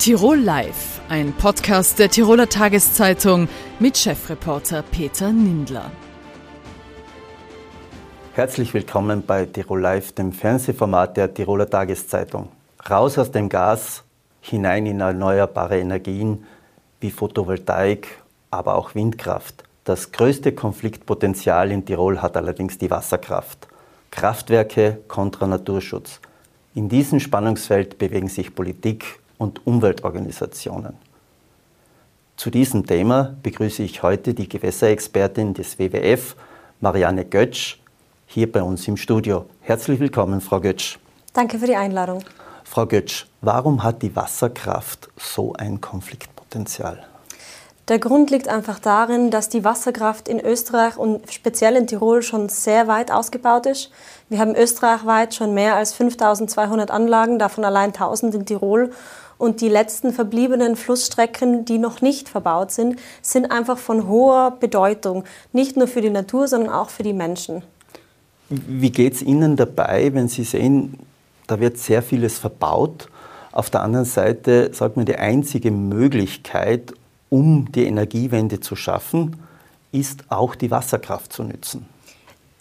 Tirol Live, ein Podcast der Tiroler Tageszeitung mit Chefreporter Peter Nindler. Herzlich willkommen bei Tirol Live, dem Fernsehformat der Tiroler Tageszeitung. Raus aus dem Gas, hinein in erneuerbare Energien wie Photovoltaik, aber auch Windkraft. Das größte Konfliktpotenzial in Tirol hat allerdings die Wasserkraft. Kraftwerke kontra Naturschutz. In diesem Spannungsfeld bewegen sich Politik und Umweltorganisationen. Zu diesem Thema begrüße ich heute die Gewässerexpertin des WWF, Marianne Götsch, hier bei uns im Studio. Herzlich willkommen, Frau Götsch. Danke für die Einladung. Frau Götsch, warum hat die Wasserkraft so ein Konfliktpotenzial? Der Grund liegt einfach darin, dass die Wasserkraft in Österreich und speziell in Tirol schon sehr weit ausgebaut ist. Wir haben österreichweit schon mehr als 5200 Anlagen, davon allein 1000 in Tirol. Und die letzten verbliebenen Flussstrecken, die noch nicht verbaut sind, sind einfach von hoher Bedeutung. Nicht nur für die Natur, sondern auch für die Menschen. Wie geht es Ihnen dabei, wenn Sie sehen, da wird sehr vieles verbaut? Auf der anderen Seite sagt man, die einzige Möglichkeit, um die Energiewende zu schaffen, ist auch die Wasserkraft zu nützen.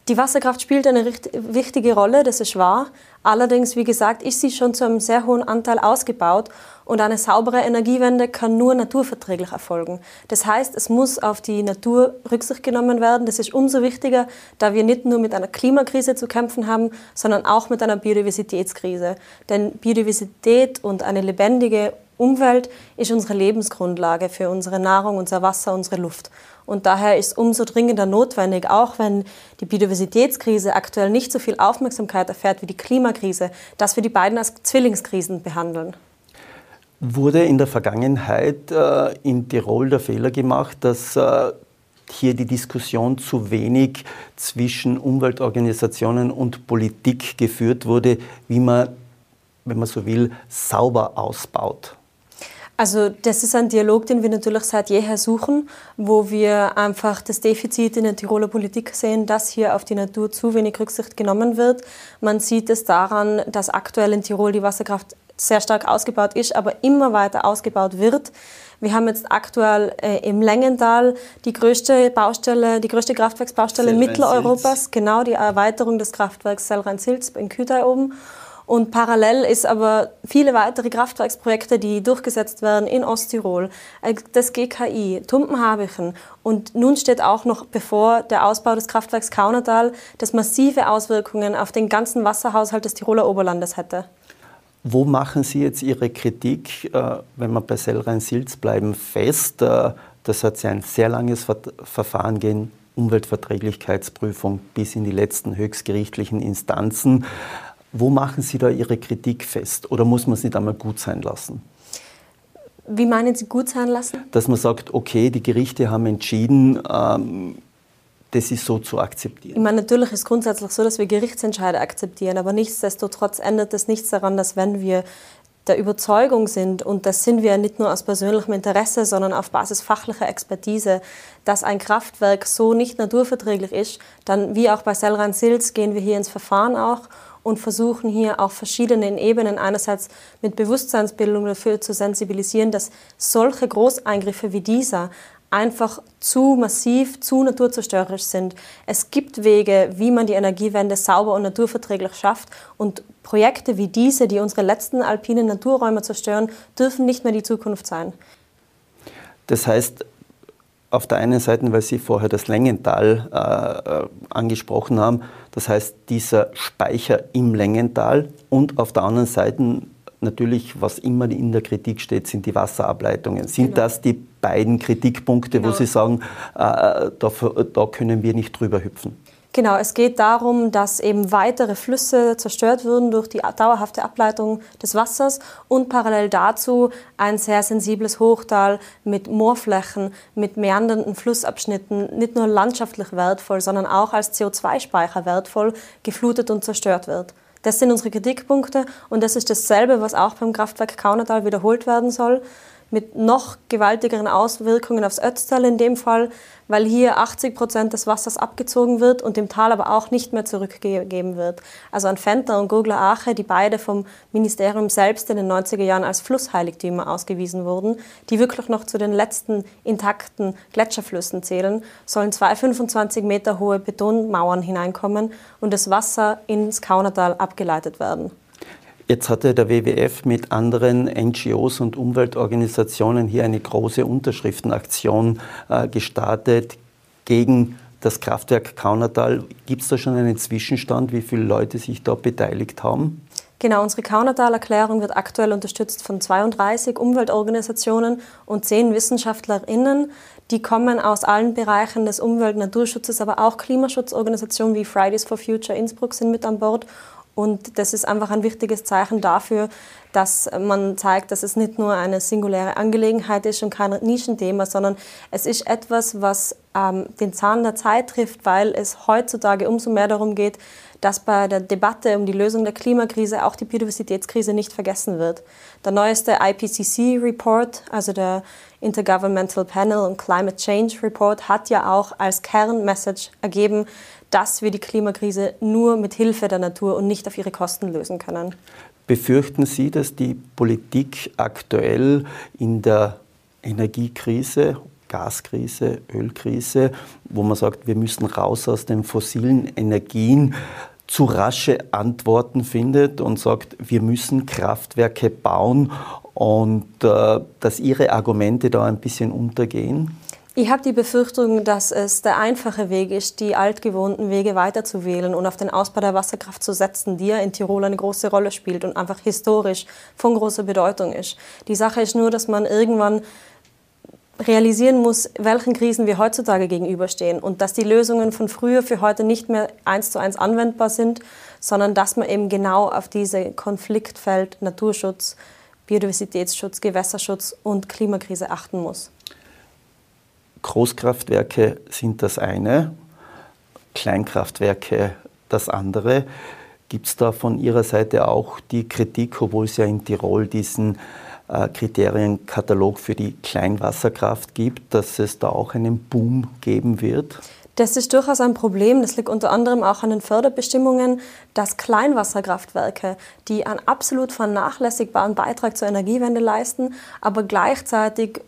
Die Wasserkraft spielt eine wichtige Rolle, das ist wahr. Allerdings, wie gesagt, ist sie schon zu einem sehr hohen Anteil ausgebaut und eine saubere Energiewende kann nur naturverträglich erfolgen. Das heißt, es muss auf die Natur Rücksicht genommen werden. Das ist umso wichtiger, da wir nicht nur mit einer Klimakrise zu kämpfen haben, sondern auch mit einer Biodiversitätskrise. Denn Biodiversität und eine lebendige Umwelt ist unsere Lebensgrundlage für unsere Nahrung, unser Wasser, unsere Luft. Und daher ist umso dringender notwendig, auch wenn die Biodiversitätskrise aktuell nicht so viel Aufmerksamkeit erfährt wie die Klimakrise, dass wir die beiden als Zwillingskrisen behandeln. Wurde in der Vergangenheit äh, in Tirol der Fehler gemacht, dass äh, hier die Diskussion zu wenig zwischen Umweltorganisationen und Politik geführt wurde, wie man, wenn man so will, sauber ausbaut? Also das ist ein Dialog, den wir natürlich seit jeher suchen, wo wir einfach das Defizit in der Tiroler Politik sehen, dass hier auf die Natur zu wenig Rücksicht genommen wird. Man sieht es daran, dass aktuell in Tirol die Wasserkraft sehr stark ausgebaut ist, aber immer weiter ausgebaut wird. Wir haben jetzt aktuell äh, im Längental die größte Baustelle, die größte Kraftwerksbaustelle Mitteleuropas, genau die Erweiterung des Kraftwerks Selrhein-Silz in Kütai oben. Und parallel ist aber viele weitere Kraftwerksprojekte, die durchgesetzt werden in Osttirol, äh, das GKI, Tumpenhabichen. Und nun steht auch noch bevor der Ausbau des Kraftwerks Kaunertal, das massive Auswirkungen auf den ganzen Wasserhaushalt des Tiroler Oberlandes hätte. Wo machen Sie jetzt Ihre Kritik, äh, wenn wir bei Sellrhein-Silz bleiben, fest? Äh, das hat ja ein sehr langes Verfahren gehen, Umweltverträglichkeitsprüfung bis in die letzten höchstgerichtlichen Instanzen. Wo machen Sie da Ihre Kritik fest? Oder muss man es nicht einmal gut sein lassen? Wie meinen Sie gut sein lassen? Dass man sagt, okay, die Gerichte haben entschieden, ähm, das ist so zu akzeptieren. Ich meine, natürlich ist es grundsätzlich so, dass wir Gerichtsentscheide akzeptieren, aber nichtsdestotrotz ändert das nichts daran, dass wenn wir der Überzeugung sind, und das sind wir nicht nur aus persönlichem Interesse, sondern auf Basis fachlicher Expertise, dass ein Kraftwerk so nicht naturverträglich ist, dann wie auch bei Selran-Silz gehen wir hier ins Verfahren auch und versuchen hier auf verschiedenen Ebenen einerseits mit Bewusstseinsbildung dafür zu sensibilisieren, dass solche Großeingriffe wie dieser einfach zu massiv, zu naturzerstörerisch sind. Es gibt Wege, wie man die Energiewende sauber und naturverträglich schafft und Projekte wie diese, die unsere letzten alpinen Naturräume zerstören, dürfen nicht mehr die Zukunft sein. Das heißt, auf der einen Seite, weil Sie vorher das Längental äh, äh, angesprochen haben, das heißt dieser Speicher im Längental und auf der anderen Seite natürlich, was immer in der Kritik steht, sind die Wasserableitungen. Sind genau. das die beiden Kritikpunkte, genau. wo Sie sagen, äh, da, da können wir nicht drüber hüpfen? Genau, es geht darum, dass eben weitere Flüsse zerstört würden durch die dauerhafte Ableitung des Wassers und parallel dazu ein sehr sensibles Hochtal mit Moorflächen, mit meandernden Flussabschnitten, nicht nur landschaftlich wertvoll, sondern auch als CO2-Speicher wertvoll, geflutet und zerstört wird. Das sind unsere Kritikpunkte und das ist dasselbe, was auch beim Kraftwerk Kaunertal wiederholt werden soll. Mit noch gewaltigeren Auswirkungen aufs Ötztal in dem Fall, weil hier 80 Prozent des Wassers abgezogen wird und dem Tal aber auch nicht mehr zurückgegeben wird. Also an Fenter und Gurgler Ache, die beide vom Ministerium selbst in den 90er Jahren als Flussheiligtümer ausgewiesen wurden, die wirklich noch zu den letzten intakten Gletscherflüssen zählen, sollen zwei 25 Meter hohe Betonmauern hineinkommen und das Wasser ins Kaunertal abgeleitet werden. Jetzt hatte der WWF mit anderen NGOs und Umweltorganisationen hier eine große Unterschriftenaktion äh, gestartet gegen das Kraftwerk Kaunertal. Gibt es da schon einen Zwischenstand, wie viele Leute sich da beteiligt haben? Genau, unsere Kaunertal-Erklärung wird aktuell unterstützt von 32 Umweltorganisationen und 10 WissenschaftlerInnen. Die kommen aus allen Bereichen des Umwelt- und Naturschutzes, aber auch Klimaschutzorganisationen wie Fridays for Future Innsbruck sind mit an Bord und das ist einfach ein wichtiges Zeichen dafür, dass man zeigt, dass es nicht nur eine singuläre Angelegenheit ist und kein Nischenthema, sondern es ist etwas, was ähm, den Zahn der Zeit trifft, weil es heutzutage umso mehr darum geht, dass bei der Debatte um die Lösung der Klimakrise auch die Biodiversitätskrise nicht vergessen wird. Der neueste IPCC-Report, also der Intergovernmental Panel on Climate Change Report, hat ja auch als Kernmessage ergeben, dass wir die Klimakrise nur mit Hilfe der Natur und nicht auf ihre Kosten lösen können. Befürchten Sie, dass die Politik aktuell in der Energiekrise, Gaskrise, Ölkrise, wo man sagt, wir müssen raus aus den fossilen Energien, zu rasche Antworten findet und sagt, wir müssen Kraftwerke bauen und äh, dass Ihre Argumente da ein bisschen untergehen? Ich habe die Befürchtung, dass es der einfache Weg ist, die altgewohnten Wege weiterzuwählen und auf den Ausbau der Wasserkraft zu setzen, die ja in Tirol eine große Rolle spielt und einfach historisch von großer Bedeutung ist. Die Sache ist nur, dass man irgendwann realisieren muss, welchen Krisen wir heutzutage gegenüberstehen und dass die Lösungen von früher für heute nicht mehr eins zu eins anwendbar sind, sondern dass man eben genau auf diese Konfliktfeld Naturschutz, Biodiversitätsschutz, Gewässerschutz und Klimakrise achten muss. Großkraftwerke sind das eine, Kleinkraftwerke das andere. Gibt es da von Ihrer Seite auch die Kritik, obwohl es ja in Tirol diesen äh, Kriterienkatalog für die Kleinwasserkraft gibt, dass es da auch einen Boom geben wird? Das ist durchaus ein Problem. Das liegt unter anderem auch an den Förderbestimmungen, dass Kleinwasserkraftwerke, die einen absolut vernachlässigbaren Beitrag zur Energiewende leisten, aber gleichzeitig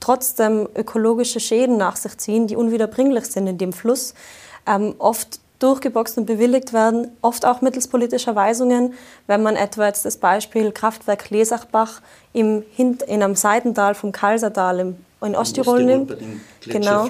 trotzdem ökologische Schäden nach sich ziehen, die unwiederbringlich sind in dem Fluss, ähm, oft durchgeboxt und bewilligt werden, oft auch mittels politischer Weisungen. Wenn man etwa jetzt das Beispiel Kraftwerk Lesachbach im, in einem Seitental vom Kalsertal im in Osttirol nimmt. Genau,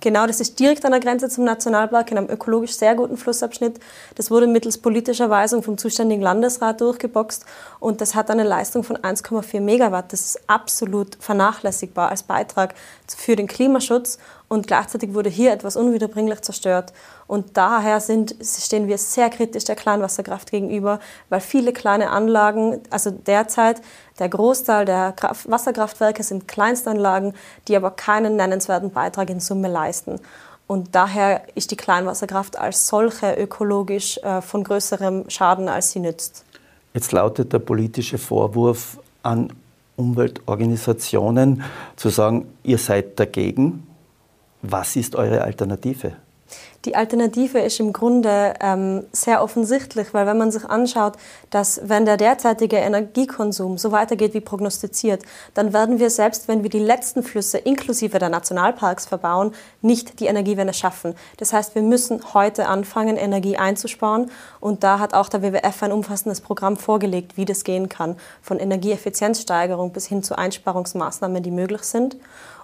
genau, das ist direkt an der Grenze zum Nationalpark in einem ökologisch sehr guten Flussabschnitt. Das wurde mittels politischer Weisung vom zuständigen Landesrat durchgeboxt und das hat eine Leistung von 1,4 Megawatt. Das ist absolut vernachlässigbar als Beitrag für den Klimaschutz und gleichzeitig wurde hier etwas unwiederbringlich zerstört. Und daher sind, stehen wir sehr kritisch der Kleinwasserkraft gegenüber, weil viele kleine Anlagen, also derzeit der Großteil der Kraft Wasserkraftwerke sind Kleinstanlagen, die aber keinen nennenswerten Beitrag in Summe leisten. Und daher ist die Kleinwasserkraft als solche ökologisch äh, von größerem Schaden, als sie nützt. Jetzt lautet der politische Vorwurf an Umweltorganisationen zu sagen, ihr seid dagegen, was ist eure Alternative? Die Alternative ist im Grunde ähm, sehr offensichtlich, weil wenn man sich anschaut, dass wenn der derzeitige Energiekonsum so weitergeht wie prognostiziert, dann werden wir selbst, wenn wir die letzten Flüsse inklusive der Nationalparks verbauen, nicht die Energiewende schaffen. Das heißt, wir müssen heute anfangen, Energie einzusparen und da hat auch der WWF ein umfassendes Programm vorgelegt, wie das gehen kann, von Energieeffizienzsteigerung bis hin zu Einsparungsmaßnahmen, die möglich sind.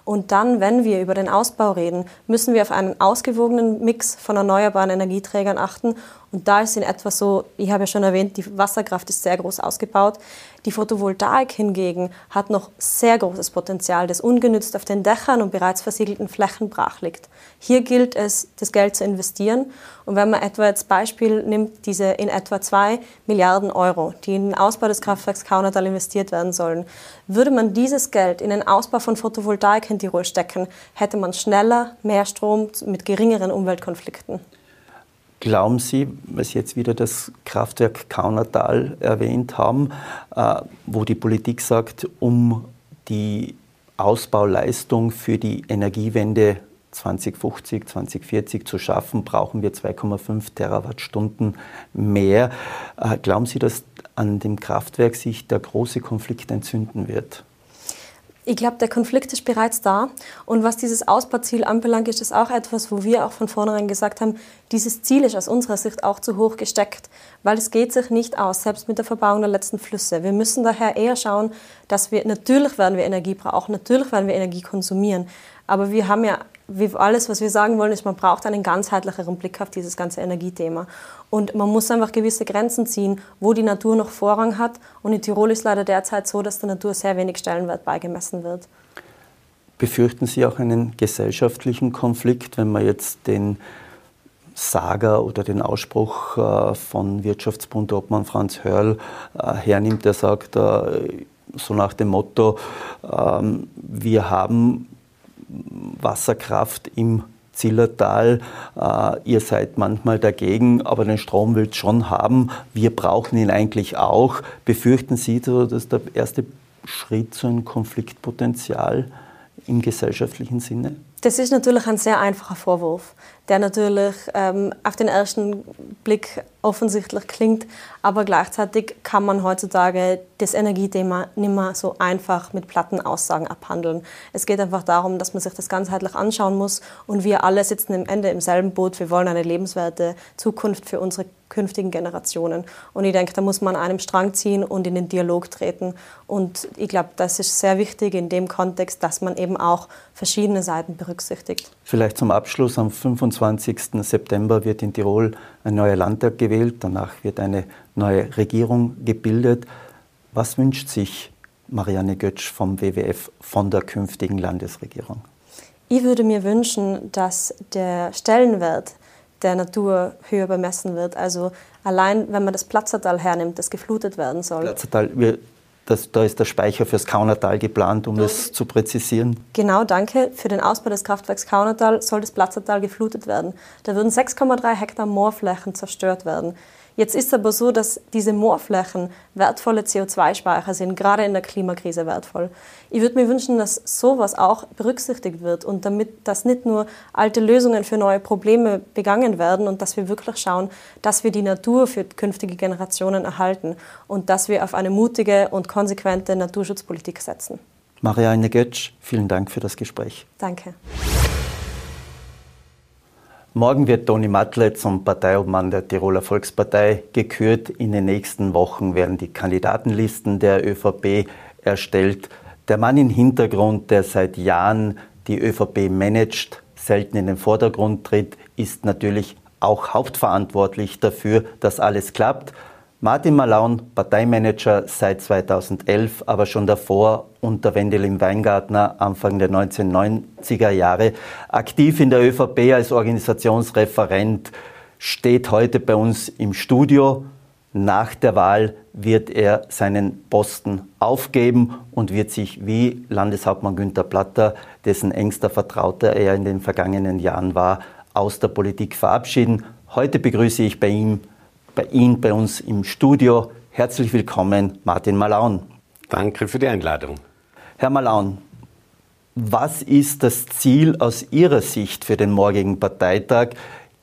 Und dann, wenn wir über den Ausbau reden, müssen wir auf einen ausgewogenen Mix von erneuerbaren Energieträgern achten. Und da ist in etwa so, ich habe ja schon erwähnt, die Wasserkraft ist sehr groß ausgebaut. Die Photovoltaik hingegen hat noch sehr großes Potenzial, das ungenützt auf den Dächern und bereits versiegelten Flächen brach liegt. Hier gilt es, das Geld zu investieren. Und wenn man etwa als Beispiel nimmt, diese in etwa 2 Milliarden Euro, die in den Ausbau des Kraftwerks Kaunertal investiert werden sollen, würde man dieses Geld in den Ausbau von Photovoltaik in Tirol stecken, hätte man schneller mehr Strom mit geringeren Umweltkonflikten. Glauben Sie, weil Sie jetzt wieder das Kraftwerk Kaunertal erwähnt haben, äh, wo die Politik sagt, um die Ausbauleistung für die Energiewende 2050, 2040 zu schaffen, brauchen wir 2,5 Terawattstunden mehr. Äh, glauben Sie, dass an dem Kraftwerk sich der große Konflikt entzünden wird? Ich glaube, der Konflikt ist bereits da. Und was dieses Ausbauziel anbelangt, ist das auch etwas, wo wir auch von vornherein gesagt haben, dieses Ziel ist aus unserer Sicht auch zu hoch gesteckt, weil es geht sich nicht aus, selbst mit der Verbauung der letzten Flüsse. Wir müssen daher eher schauen, dass wir, natürlich werden wir Energie brauchen, natürlich werden wir Energie konsumieren, aber wir haben ja alles, was wir sagen wollen, ist, man braucht einen ganzheitlicheren Blick auf dieses ganze Energiethema. Und man muss einfach gewisse Grenzen ziehen, wo die Natur noch Vorrang hat. Und in Tirol ist leider derzeit so, dass der Natur sehr wenig Stellenwert beigemessen wird. Befürchten Sie auch einen gesellschaftlichen Konflikt, wenn man jetzt den Sager oder den Ausspruch äh, von Wirtschaftsbund Obmann Franz Hörl äh, hernimmt, der sagt, äh, so nach dem Motto, ähm, wir haben Wasserkraft im Zillertal. Äh, ihr seid manchmal dagegen, aber den Strom will es schon haben. Wir brauchen ihn eigentlich auch. Befürchten Sie, dass der erste Schritt zu einem Konfliktpotenzial im gesellschaftlichen Sinne? Das ist natürlich ein sehr einfacher Vorwurf, der natürlich ähm, auf den ersten Blick offensichtlich klingt, aber gleichzeitig kann man heutzutage das Energiethema nicht mehr so einfach mit platten Aussagen abhandeln. Es geht einfach darum, dass man sich das ganzheitlich anschauen muss und wir alle sitzen am Ende im selben Boot. Wir wollen eine lebenswerte Zukunft für unsere künftigen Generationen. Und ich denke, da muss man an einem Strang ziehen und in den Dialog treten. Und ich glaube, das ist sehr wichtig in dem Kontext, dass man eben auch verschiedene Seiten berücksichtigt. Vielleicht zum Abschluss. Am 25. September wird in Tirol ein neuer Landtag gewählt. Danach wird eine neue Regierung gebildet. Was wünscht sich Marianne Götsch vom WWF von der künftigen Landesregierung? Ich würde mir wünschen, dass der Stellenwert der Natur höher bemessen wird. Also allein, wenn man das Platzertal hernimmt, das geflutet werden soll. Platzertal, wir, das, da ist der Speicher fürs Kaunertal geplant, um das zu präzisieren. Genau, danke. Für den Ausbau des Kraftwerks Kaunertal soll das Platzertal geflutet werden. Da würden 6,3 Hektar Moorflächen zerstört werden. Jetzt ist es aber so, dass diese Moorflächen wertvolle CO2-Speicher sind, gerade in der Klimakrise wertvoll. Ich würde mir wünschen, dass sowas auch berücksichtigt wird und damit, dass nicht nur alte Lösungen für neue Probleme begangen werden und dass wir wirklich schauen, dass wir die Natur für künftige Generationen erhalten und dass wir auf eine mutige und konsequente Naturschutzpolitik setzen. Marianne Götsch, vielen Dank für das Gespräch. Danke. Morgen wird Toni Matle zum Parteiobmann der Tiroler Volkspartei gekürt. In den nächsten Wochen werden die Kandidatenlisten der ÖVP erstellt. Der Mann im Hintergrund, der seit Jahren die ÖVP managt, selten in den Vordergrund tritt, ist natürlich auch hauptverantwortlich dafür, dass alles klappt. Martin Malaun, Parteimanager seit 2011, aber schon davor unter Wendelin Weingartner Anfang der 1990er Jahre aktiv in der ÖVP als Organisationsreferent, steht heute bei uns im Studio. Nach der Wahl wird er seinen Posten aufgeben und wird sich wie Landeshauptmann Günther Platter, dessen engster Vertrauter er in den vergangenen Jahren war, aus der Politik verabschieden. Heute begrüße ich bei ihm bei Ihnen, bei uns im Studio. Herzlich willkommen, Martin Malaun. Danke für die Einladung. Herr Malaun, was ist das Ziel aus Ihrer Sicht für den morgigen Parteitag?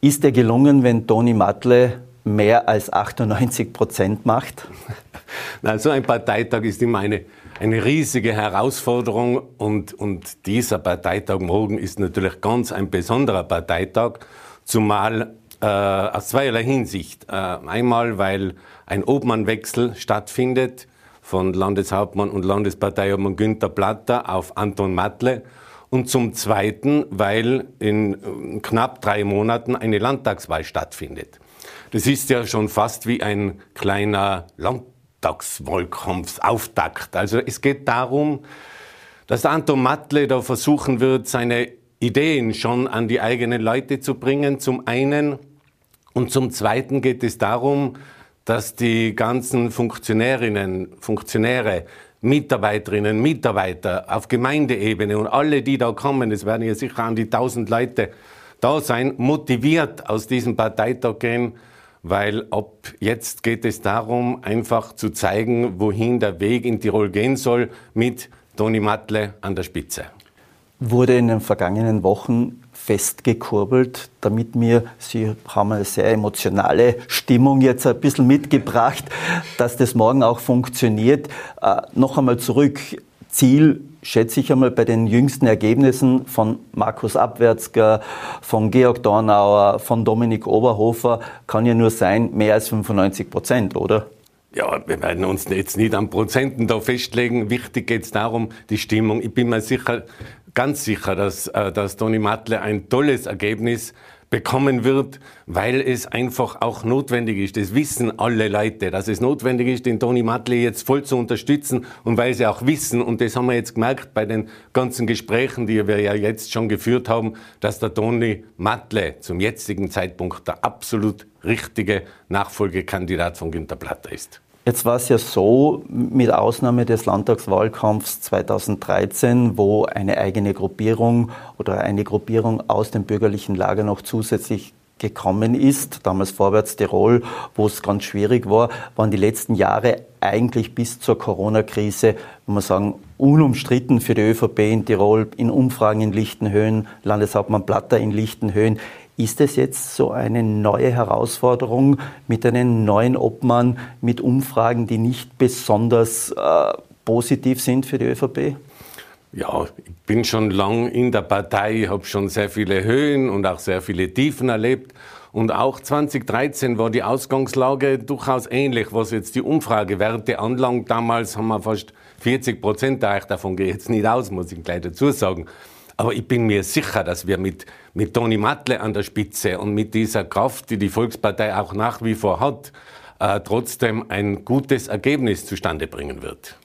Ist er gelungen, wenn Toni Matle mehr als 98 Prozent macht? Na, so ein Parteitag ist immer eine, eine riesige Herausforderung und, und dieser Parteitag morgen ist natürlich ganz ein besonderer Parteitag, zumal äh, aus zweierlei Hinsicht. Äh, einmal, weil ein Obmannwechsel stattfindet von Landeshauptmann und Landesparteiobmann Günther Platter auf Anton Matle. Und zum Zweiten, weil in äh, knapp drei Monaten eine Landtagswahl stattfindet. Das ist ja schon fast wie ein kleiner Landtagswahlkampfsauftakt. Also es geht darum, dass Anton Matle da versuchen wird, seine Ideen schon an die eigenen Leute zu bringen, zum einen. Und zum zweiten geht es darum, dass die ganzen Funktionärinnen, Funktionäre, Mitarbeiterinnen, Mitarbeiter auf Gemeindeebene und alle, die da kommen, es werden ja sicher an die tausend Leute da sein, motiviert aus diesem Parteitag gehen, weil ab jetzt geht es darum, einfach zu zeigen, wohin der Weg in Tirol gehen soll mit Toni Matle an der Spitze. Wurde in den vergangenen Wochen festgekurbelt, damit mir, Sie haben eine sehr emotionale Stimmung jetzt ein bisschen mitgebracht, dass das morgen auch funktioniert. Äh, noch einmal zurück, Ziel schätze ich einmal bei den jüngsten Ergebnissen von Markus Abwärtsger, von Georg Dornauer, von Dominik Oberhofer, kann ja nur sein, mehr als 95 Prozent, oder? Ja, wir werden uns jetzt nicht an Prozenten da festlegen. Wichtig geht es darum, die Stimmung. Ich bin mir sicher, ganz sicher, dass, äh, dass Toni Matle ein tolles Ergebnis bekommen wird, weil es einfach auch notwendig ist. Das wissen alle Leute, dass es notwendig ist, den Toni Matle jetzt voll zu unterstützen und weil sie auch wissen, und das haben wir jetzt gemerkt bei den ganzen Gesprächen, die wir ja jetzt schon geführt haben, dass der Toni Matle zum jetzigen Zeitpunkt der absolut richtige Nachfolgekandidat von Günter Platter ist. Jetzt war es ja so, mit Ausnahme des Landtagswahlkampfs 2013, wo eine eigene Gruppierung oder eine Gruppierung aus dem bürgerlichen Lager noch zusätzlich gekommen ist, damals Vorwärts Tirol, wo es ganz schwierig war, waren die letzten Jahre eigentlich bis zur Corona-Krise, muss man sagen, unumstritten für die ÖVP in Tirol, in Umfragen in Lichtenhöhen, Landeshauptmann Platter in Lichtenhöhen. Ist es jetzt so eine neue Herausforderung mit einem neuen Obmann, mit Umfragen, die nicht besonders äh, positiv sind für die ÖVP? Ja, ich bin schon lang in der Partei, habe schon sehr viele Höhen und auch sehr viele Tiefen erlebt. Und auch 2013 war die Ausgangslage durchaus ähnlich, was jetzt die Umfragewerte anlangt. Damals haben wir fast 40 Prozent erreicht. Davon gehe ich jetzt nicht aus, muss ich gleich dazu sagen. Aber ich bin mir sicher, dass wir mit, mit Toni Matle an der Spitze und mit dieser Kraft, die die Volkspartei auch nach wie vor hat, äh, trotzdem ein gutes Ergebnis zustande bringen wird.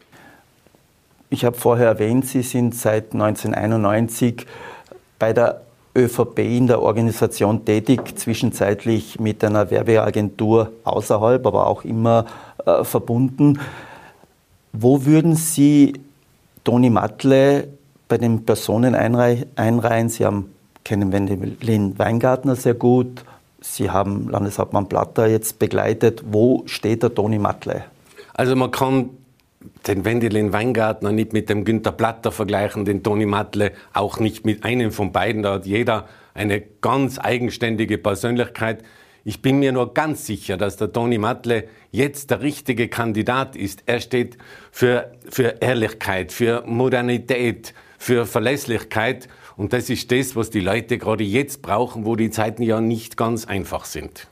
Ich habe vorher erwähnt, Sie sind seit 1991 bei der ÖVP in der Organisation tätig, zwischenzeitlich mit einer Werbeagentur außerhalb, aber auch immer äh, verbunden. Wo würden Sie Toni Matle bei den Personen einreihen. Sie haben, kennen Wendelin Weingartner sehr gut. Sie haben Landeshauptmann Platter jetzt begleitet. Wo steht der Toni Matle? Also man kann den Wendelin Weingartner nicht mit dem Günter Platter vergleichen, den Toni Matle auch nicht mit einem von beiden. Da hat jeder eine ganz eigenständige Persönlichkeit. Ich bin mir nur ganz sicher, dass der Toni Matle jetzt der richtige Kandidat ist. Er steht für, für Ehrlichkeit, für Modernität, für Verlässlichkeit. Und das ist das, was die Leute gerade jetzt brauchen, wo die Zeiten ja nicht ganz einfach sind.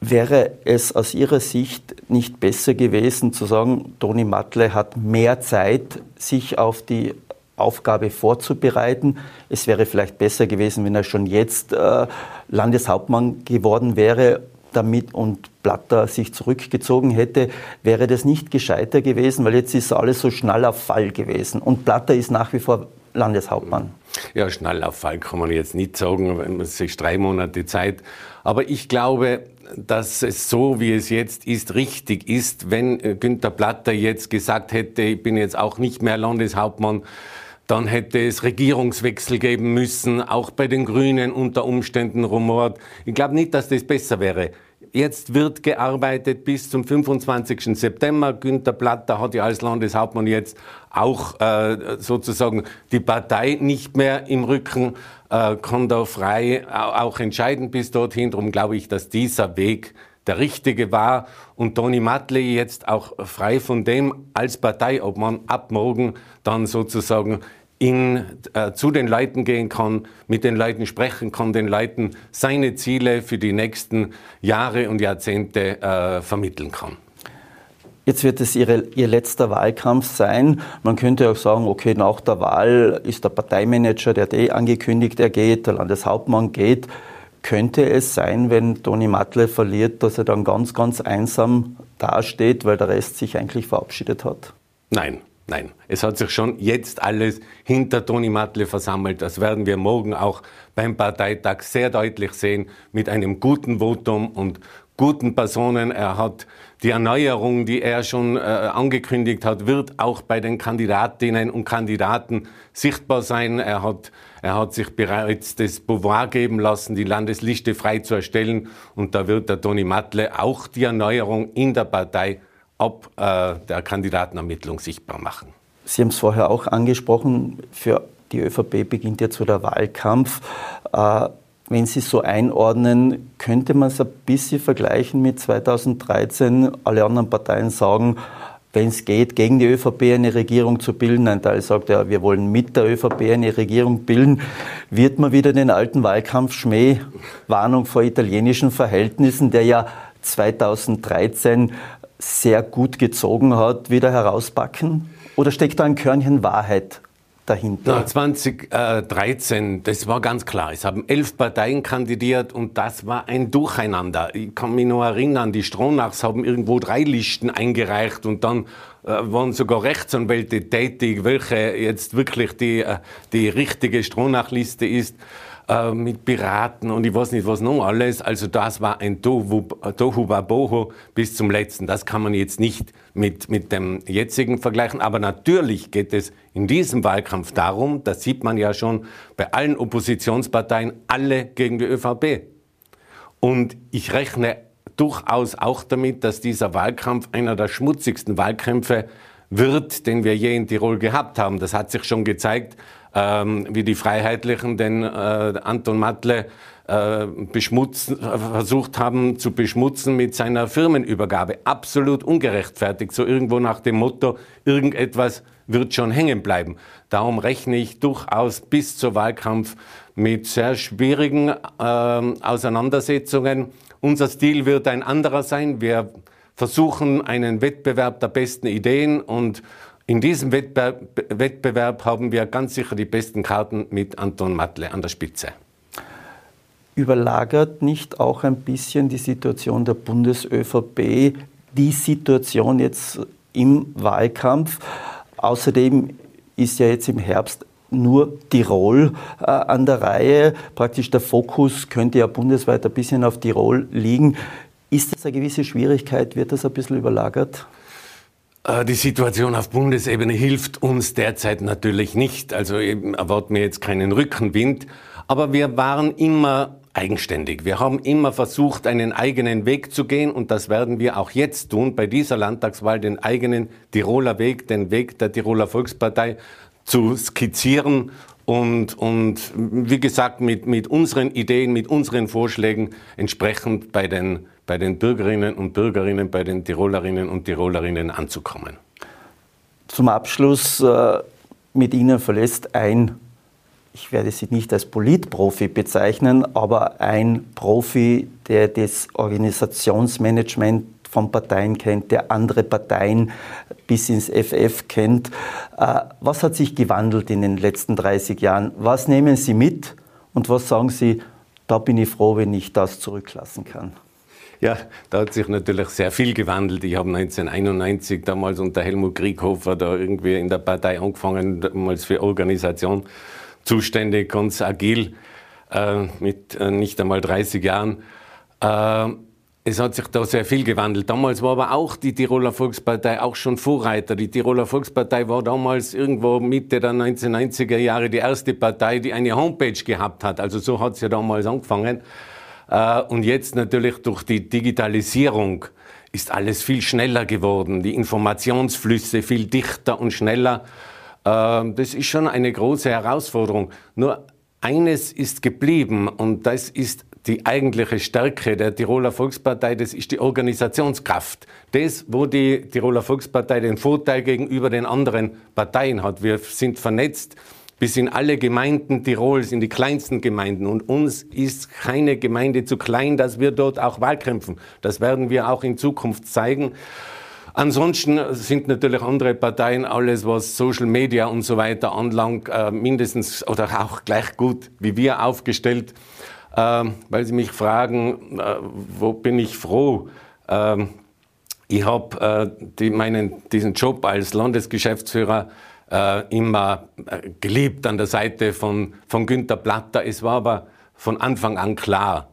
Wäre es aus Ihrer Sicht nicht besser gewesen zu sagen, Toni Matle hat mehr Zeit, sich auf die Aufgabe vorzubereiten. Es wäre vielleicht besser gewesen, wenn er schon jetzt äh, Landeshauptmann geworden wäre damit und Blatter sich zurückgezogen hätte, wäre das nicht gescheiter gewesen, weil jetzt ist alles so schnell auf Fall gewesen. Und Blatter ist nach wie vor Landeshauptmann. Ja, schnell auf Fall kann man jetzt nicht sagen, es ist drei Monate Zeit. Aber ich glaube, dass es so, wie es jetzt ist, richtig ist, wenn Günter Platter jetzt gesagt hätte, ich bin jetzt auch nicht mehr Landeshauptmann, dann hätte es Regierungswechsel geben müssen, auch bei den Grünen unter Umständen rumort. Ich glaube nicht, dass das besser wäre. Jetzt wird gearbeitet bis zum 25. September. Günter Platter hat ja als Landeshauptmann jetzt auch äh, sozusagen die Partei nicht mehr im Rücken, äh, kann da frei auch entscheiden bis dorthin. Darum glaube ich, dass dieser Weg der richtige war und Toni Matle jetzt auch frei von dem als Parteiobmann ab morgen dann sozusagen in, äh, zu den Leuten gehen kann, mit den Leuten sprechen kann, den Leuten seine Ziele für die nächsten Jahre und Jahrzehnte äh, vermitteln kann. Jetzt wird es ihre, Ihr letzter Wahlkampf sein. Man könnte auch sagen, okay, nach der Wahl ist der Parteimanager, der hat eh angekündigt, er geht, der Landeshauptmann geht. Könnte es sein, wenn Toni Matle verliert, dass er dann ganz, ganz einsam dasteht, weil der Rest sich eigentlich verabschiedet hat? Nein, Nein, es hat sich schon jetzt alles hinter Toni Matle versammelt. Das werden wir morgen auch beim Parteitag sehr deutlich sehen mit einem guten Votum und guten Personen. Er hat die Erneuerung, die er schon äh, angekündigt hat, wird auch bei den Kandidatinnen und Kandidaten sichtbar sein. Er hat, er hat sich bereits das Pouvoir geben lassen, die Landesliste frei zu erstellen. Und da wird der Toni Matle auch die Erneuerung in der Partei ab äh, der Kandidatenermittlung sichtbar machen. Sie haben es vorher auch angesprochen, für die ÖVP beginnt jetzt so der Wahlkampf. Äh, wenn Sie so einordnen, könnte man es ein bisschen vergleichen mit 2013. Alle anderen Parteien sagen, wenn es geht, gegen die ÖVP eine Regierung zu bilden. Ein Teil sagt ja, wir wollen mit der ÖVP eine Regierung bilden. Wird man wieder den alten Wahlkampf Schmäh, Warnung vor italienischen Verhältnissen, der ja 2013 sehr gut gezogen hat, wieder herauspacken? Oder steckt da ein Körnchen Wahrheit dahinter? Na, 2013, das war ganz klar. Es haben elf Parteien kandidiert und das war ein Durcheinander. Ich kann mich noch erinnern, die Stronachs haben irgendwo drei Listen eingereicht und dann äh, waren sogar Rechtsanwälte tätig, welche jetzt wirklich die, äh, die richtige Stronach-Liste ist. Äh, mit Piraten und ich weiß nicht was noch alles. Also das war ein Tohu, Tohu Wabohu bis zum letzten. Das kann man jetzt nicht mit, mit dem jetzigen vergleichen. Aber natürlich geht es in diesem Wahlkampf darum, das sieht man ja schon bei allen Oppositionsparteien, alle gegen die ÖVP. Und ich rechne durchaus auch damit, dass dieser Wahlkampf einer der schmutzigsten Wahlkämpfe wird, den wir je in Tirol gehabt haben. Das hat sich schon gezeigt ähm, wie die Freiheitlichen den äh, Anton Matle äh, beschmutzen, versucht haben zu beschmutzen mit seiner Firmenübergabe. Absolut ungerechtfertigt, so irgendwo nach dem Motto, irgendetwas wird schon hängen bleiben. Darum rechne ich durchaus bis zur Wahlkampf mit sehr schwierigen äh, Auseinandersetzungen. Unser Stil wird ein anderer sein. Wir versuchen einen Wettbewerb der besten Ideen und in diesem Wettbewerb, haben wir ganz sicher die besten Karten mit Anton Matle an der Spitze. Überlagert nicht auch ein bisschen die Situation der Bundes-ÖVP die Situation jetzt im Wahlkampf? Außerdem ist ja jetzt im Herbst nur Tirol äh, an der Reihe. Praktisch der Fokus könnte ja bundesweit ein bisschen auf Tirol liegen. Ist das eine gewisse Schwierigkeit? Wird das ein bisschen überlagert? Äh, die Situation auf Bundesebene hilft uns derzeit natürlich nicht. Also erwarten wir jetzt keinen Rückenwind. Aber wir waren immer eigenständig. Wir haben immer versucht, einen eigenen Weg zu gehen und das werden wir auch jetzt tun, bei dieser Landtagswahl den eigenen Tiroler Weg, den Weg der Tiroler Volkspartei zu skizzieren und, und wie gesagt, mit, mit unseren Ideen, mit unseren Vorschlägen entsprechend bei den bei den Bürgerinnen und Bürgerinnen, bei den Tirolerinnen und Tirolerinnen anzukommen. Zum Abschluss äh, mit Ihnen verlässt ein, ich werde Sie nicht als Politprofi bezeichnen, aber ein Profi, der das Organisationsmanagement von Parteien kennt, der andere Parteien bis ins FF kennt. Äh, was hat sich gewandelt in den letzten 30 Jahren? Was nehmen Sie mit und was sagen Sie, da bin ich froh, wenn ich das zurücklassen kann? Ja, da hat sich natürlich sehr viel gewandelt. Ich habe 1991 damals unter Helmut Krieghofer da irgendwie in der Partei angefangen, damals für Organisation zuständig, ganz agil, äh, mit äh, nicht einmal 30 Jahren. Äh, es hat sich da sehr viel gewandelt. Damals war aber auch die Tiroler Volkspartei auch schon Vorreiter. Die Tiroler Volkspartei war damals irgendwo Mitte der 1990er Jahre die erste Partei, die eine Homepage gehabt hat. Also so hat es ja damals angefangen. Äh, und jetzt natürlich durch die Digitalisierung ist alles viel schneller geworden, die Informationsflüsse viel dichter und schneller. Äh, das ist schon eine große Herausforderung. Nur eines ist geblieben und das ist die eigentliche Stärke der Tiroler Volkspartei, das ist die Organisationskraft. Das, wo die Tiroler Volkspartei den Vorteil gegenüber den anderen Parteien hat. Wir sind vernetzt, bis in alle Gemeinden Tirols, in die kleinsten Gemeinden. Und uns ist keine Gemeinde zu klein, dass wir dort auch Wahlkämpfen. Das werden wir auch in Zukunft zeigen. Ansonsten sind natürlich andere Parteien, alles was Social Media und so weiter anlangt, äh, mindestens oder auch gleich gut wie wir aufgestellt, äh, weil sie mich fragen, äh, wo bin ich froh? Ähm, ich habe die, diesen Job als Landesgeschäftsführer äh, immer äh, geliebt an der Seite von, von Günter Platter. Es war aber von Anfang an klar,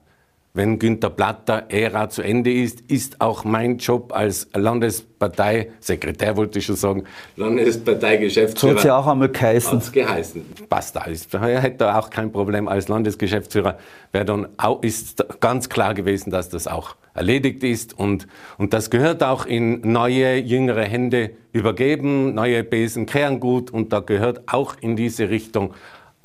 wenn Günter Platter Ära zu Ende ist, ist auch mein Job als Landesparteisekretär, wollte ich schon sagen, Landesparteigeschäftsführer. Soll sie auch einmal geheißen? Hat's geheißen. Passt alles. Er hätte auch kein Problem als Landesgeschäftsführer. Wäre dann auch, ist ganz klar gewesen, dass das auch erledigt ist und, und das gehört auch in neue, jüngere Hände übergeben. Neue Besen kehren gut und da gehört auch in diese Richtung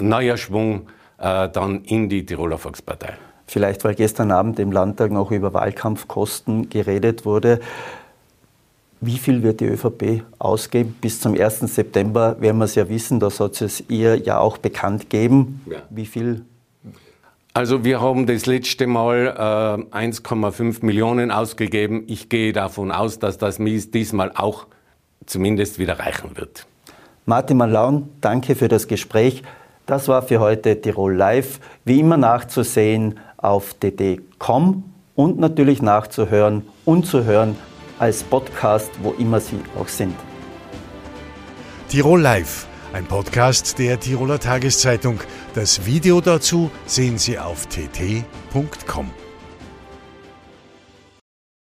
neuer Schwung äh, dann in die Tiroler Volkspartei. Vielleicht, weil gestern Abend im Landtag noch über Wahlkampfkosten geredet wurde. Wie viel wird die ÖVP ausgeben? Bis zum 1. September werden wir es ja wissen, da soll es ihr ja auch bekannt geben. Ja. Wie viel? Also wir haben das letzte Mal äh, 1,5 Millionen ausgegeben. Ich gehe davon aus, dass das diesmal auch zumindest wieder reichen wird. Martin Malaun, danke für das Gespräch. Das war für heute Tirol Live. Wie immer nachzusehen auf dd.com und natürlich nachzuhören und zu hören als Podcast, wo immer Sie auch sind. Tirol Live, ein Podcast der Tiroler Tageszeitung. Das Video dazu sehen Sie auf tt.com.